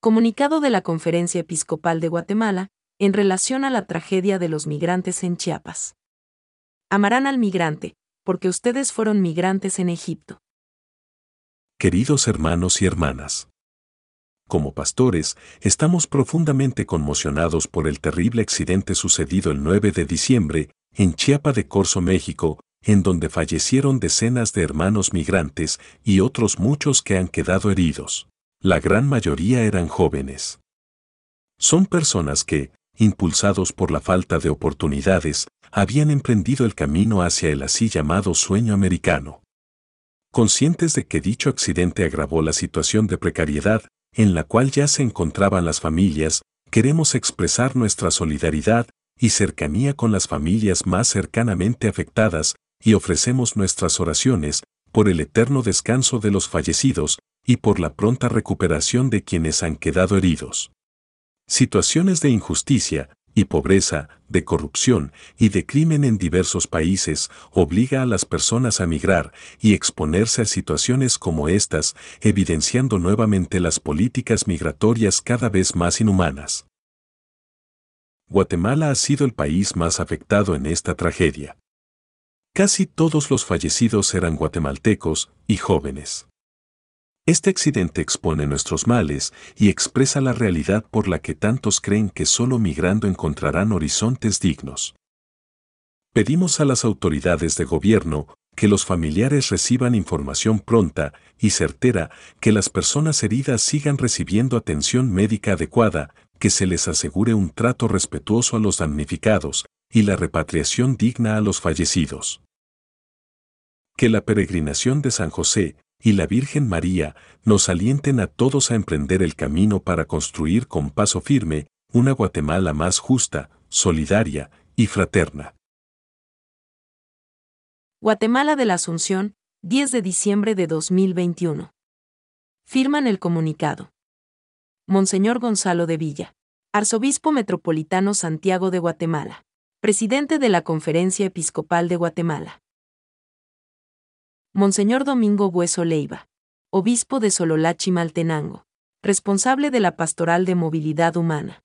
Comunicado de la Conferencia Episcopal de Guatemala, en relación a la tragedia de los migrantes en Chiapas. Amarán al migrante, porque ustedes fueron migrantes en Egipto. Queridos hermanos y hermanas. Como pastores, estamos profundamente conmocionados por el terrible accidente sucedido el 9 de diciembre, en Chiapa de Corzo, México, en donde fallecieron decenas de hermanos migrantes y otros muchos que han quedado heridos. La gran mayoría eran jóvenes. Son personas que, impulsados por la falta de oportunidades, habían emprendido el camino hacia el así llamado sueño americano. Conscientes de que dicho accidente agravó la situación de precariedad en la cual ya se encontraban las familias, queremos expresar nuestra solidaridad y cercanía con las familias más cercanamente afectadas y ofrecemos nuestras oraciones por el eterno descanso de los fallecidos y por la pronta recuperación de quienes han quedado heridos. Situaciones de injusticia y pobreza, de corrupción y de crimen en diversos países obliga a las personas a migrar y exponerse a situaciones como estas, evidenciando nuevamente las políticas migratorias cada vez más inhumanas. Guatemala ha sido el país más afectado en esta tragedia. Casi todos los fallecidos eran guatemaltecos y jóvenes. Este accidente expone nuestros males y expresa la realidad por la que tantos creen que solo migrando encontrarán horizontes dignos. Pedimos a las autoridades de gobierno que los familiares reciban información pronta y certera, que las personas heridas sigan recibiendo atención médica adecuada, que se les asegure un trato respetuoso a los damnificados y la repatriación digna a los fallecidos. Que la peregrinación de San José, y la Virgen María nos alienten a todos a emprender el camino para construir con paso firme una Guatemala más justa, solidaria y fraterna. Guatemala de la Asunción, 10 de diciembre de 2021. Firman el comunicado. Monseñor Gonzalo de Villa, Arzobispo Metropolitano Santiago de Guatemala, Presidente de la Conferencia Episcopal de Guatemala. Monseñor Domingo Bueso Leiva, obispo de Sololachi Maltenango, responsable de la Pastoral de Movilidad Humana.